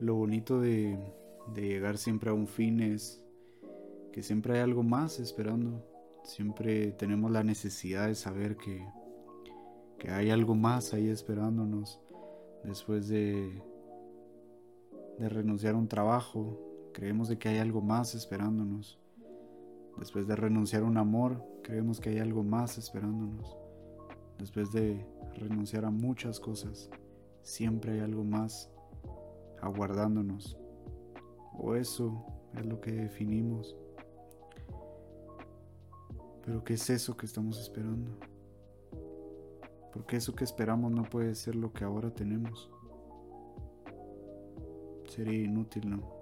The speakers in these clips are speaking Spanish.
Lo bonito de, llegar siempre a un fin es que siempre hay algo más esperando. Siempre tenemos la necesidad de saber que, que hay algo más ahí esperándonos después de, de renunciar a un trabajo. Creemos de que hay algo más esperándonos. Después de renunciar a un amor, creemos que hay algo más esperándonos. Después de renunciar a muchas cosas, siempre hay algo más aguardándonos. O eso es lo que definimos. Pero ¿qué es eso que estamos esperando? Porque eso que esperamos no puede ser lo que ahora tenemos. Sería inútil, ¿no?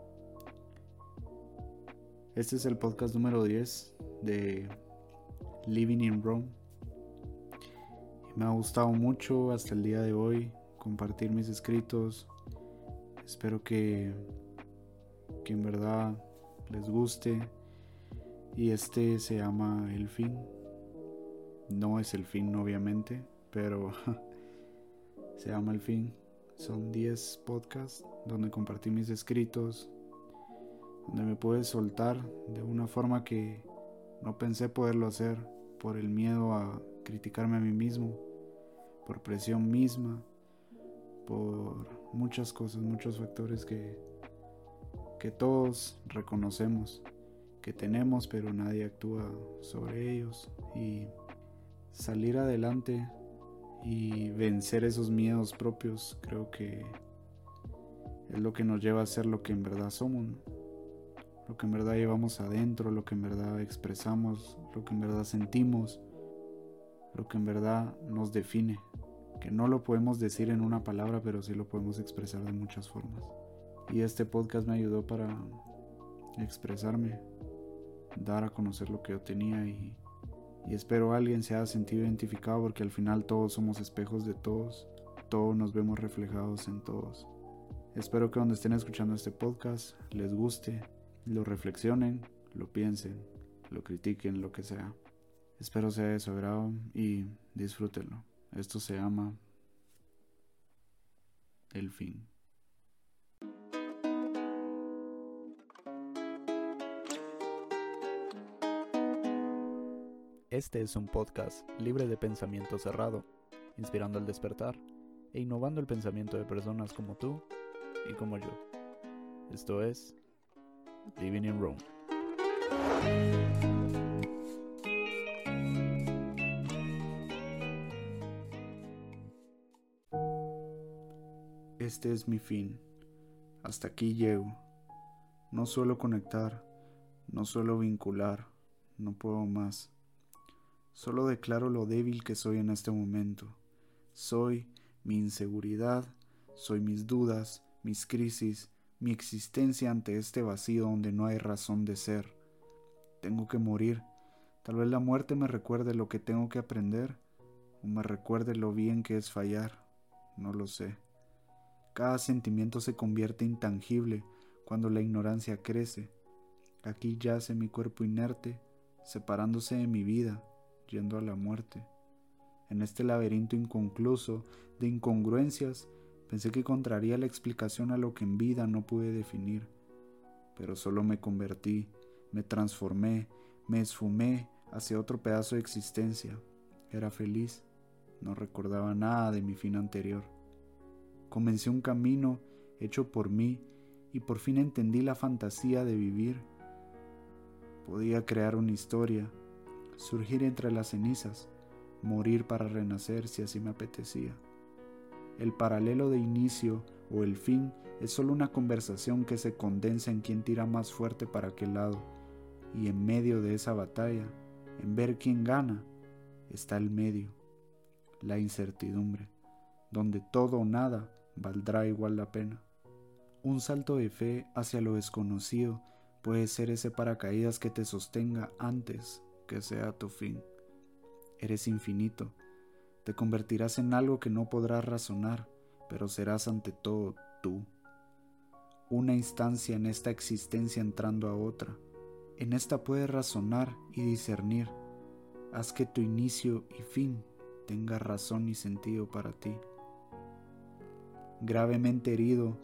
Este es el podcast número 10 de Living in Rome. me ha gustado mucho hasta el día de hoy compartir mis escritos. Espero que, que en verdad les guste. Y este se llama El fin. No es el fin, obviamente, pero se llama El fin. Son 10 podcasts donde compartí mis escritos, donde me pude soltar de una forma que no pensé poderlo hacer por el miedo a criticarme a mí mismo, por presión misma, por muchas cosas, muchos factores que, que todos reconocemos, que tenemos, pero nadie actúa sobre ellos. Y salir adelante y vencer esos miedos propios creo que es lo que nos lleva a ser lo que en verdad somos lo que en verdad llevamos adentro, lo que en verdad expresamos, lo que en verdad sentimos, lo que en verdad nos define, que no lo podemos decir en una palabra, pero sí lo podemos expresar de muchas formas. Y este podcast me ayudó para expresarme, dar a conocer lo que yo tenía y, y espero alguien se haya sentido identificado porque al final todos somos espejos de todos, todos nos vemos reflejados en todos. Espero que donde estén escuchando este podcast les guste, lo reflexionen, lo piensen, lo critiquen, lo que sea. Espero sea de su agrado y disfrútenlo. Esto se llama El fin. Este es un podcast libre de pensamiento cerrado, inspirando al despertar e innovando el pensamiento de personas como tú y como yo. Esto es Living in Rome. Este es mi fin. Hasta aquí llego. No suelo conectar, no suelo vincular, no puedo más. Solo declaro lo débil que soy en este momento. Soy mi inseguridad, soy mis dudas, mis crisis, mi existencia ante este vacío donde no hay razón de ser. Tengo que morir. Tal vez la muerte me recuerde lo que tengo que aprender o me recuerde lo bien que es fallar. No lo sé. Cada sentimiento se convierte intangible cuando la ignorancia crece. Aquí yace mi cuerpo inerte, separándose de mi vida, yendo a la muerte. En este laberinto inconcluso de incongruencias Pensé que encontraría la explicación a lo que en vida no pude definir, pero solo me convertí, me transformé, me esfumé hacia otro pedazo de existencia. Era feliz, no recordaba nada de mi fin anterior. Comencé un camino hecho por mí y por fin entendí la fantasía de vivir. Podía crear una historia, surgir entre las cenizas, morir para renacer si así me apetecía. El paralelo de inicio o el fin es solo una conversación que se condensa en quién tira más fuerte para qué lado. Y en medio de esa batalla, en ver quién gana, está el medio, la incertidumbre, donde todo o nada valdrá igual la pena. Un salto de fe hacia lo desconocido puede ser ese paracaídas que te sostenga antes que sea tu fin. Eres infinito te convertirás en algo que no podrás razonar, pero serás ante todo tú. Una instancia en esta existencia entrando a otra. En esta puedes razonar y discernir. Haz que tu inicio y fin tenga razón y sentido para ti. Gravemente herido,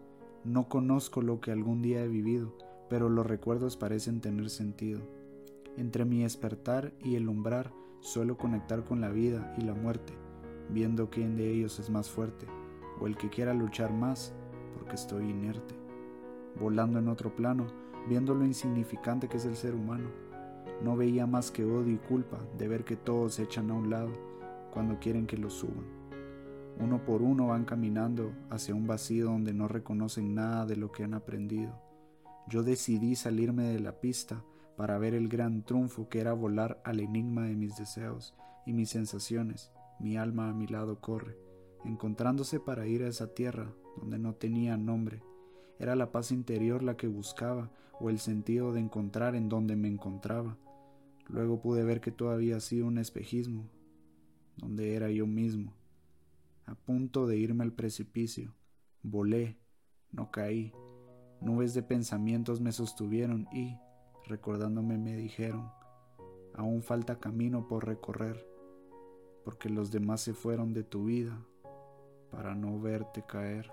No conozco lo que algún día he vivido, pero los recuerdos parecen tener sentido. Entre mi despertar y el umbrar suelo conectar con la vida y la muerte, viendo quién de ellos es más fuerte, o el que quiera luchar más, porque estoy inerte. Volando en otro plano, viendo lo insignificante que es el ser humano, no veía más que odio y culpa de ver que todos se echan a un lado cuando quieren que los suban. Uno por uno van caminando hacia un vacío donde no reconocen nada de lo que han aprendido. Yo decidí salirme de la pista para ver el gran triunfo que era volar al enigma de mis deseos y mis sensaciones. Mi alma a mi lado corre, encontrándose para ir a esa tierra donde no tenía nombre. Era la paz interior la que buscaba o el sentido de encontrar en donde me encontraba. Luego pude ver que todo había sido un espejismo, donde era yo mismo. A punto de irme al precipicio, volé, no caí. Nubes de pensamientos me sostuvieron y, recordándome, me dijeron, aún falta camino por recorrer, porque los demás se fueron de tu vida para no verte caer.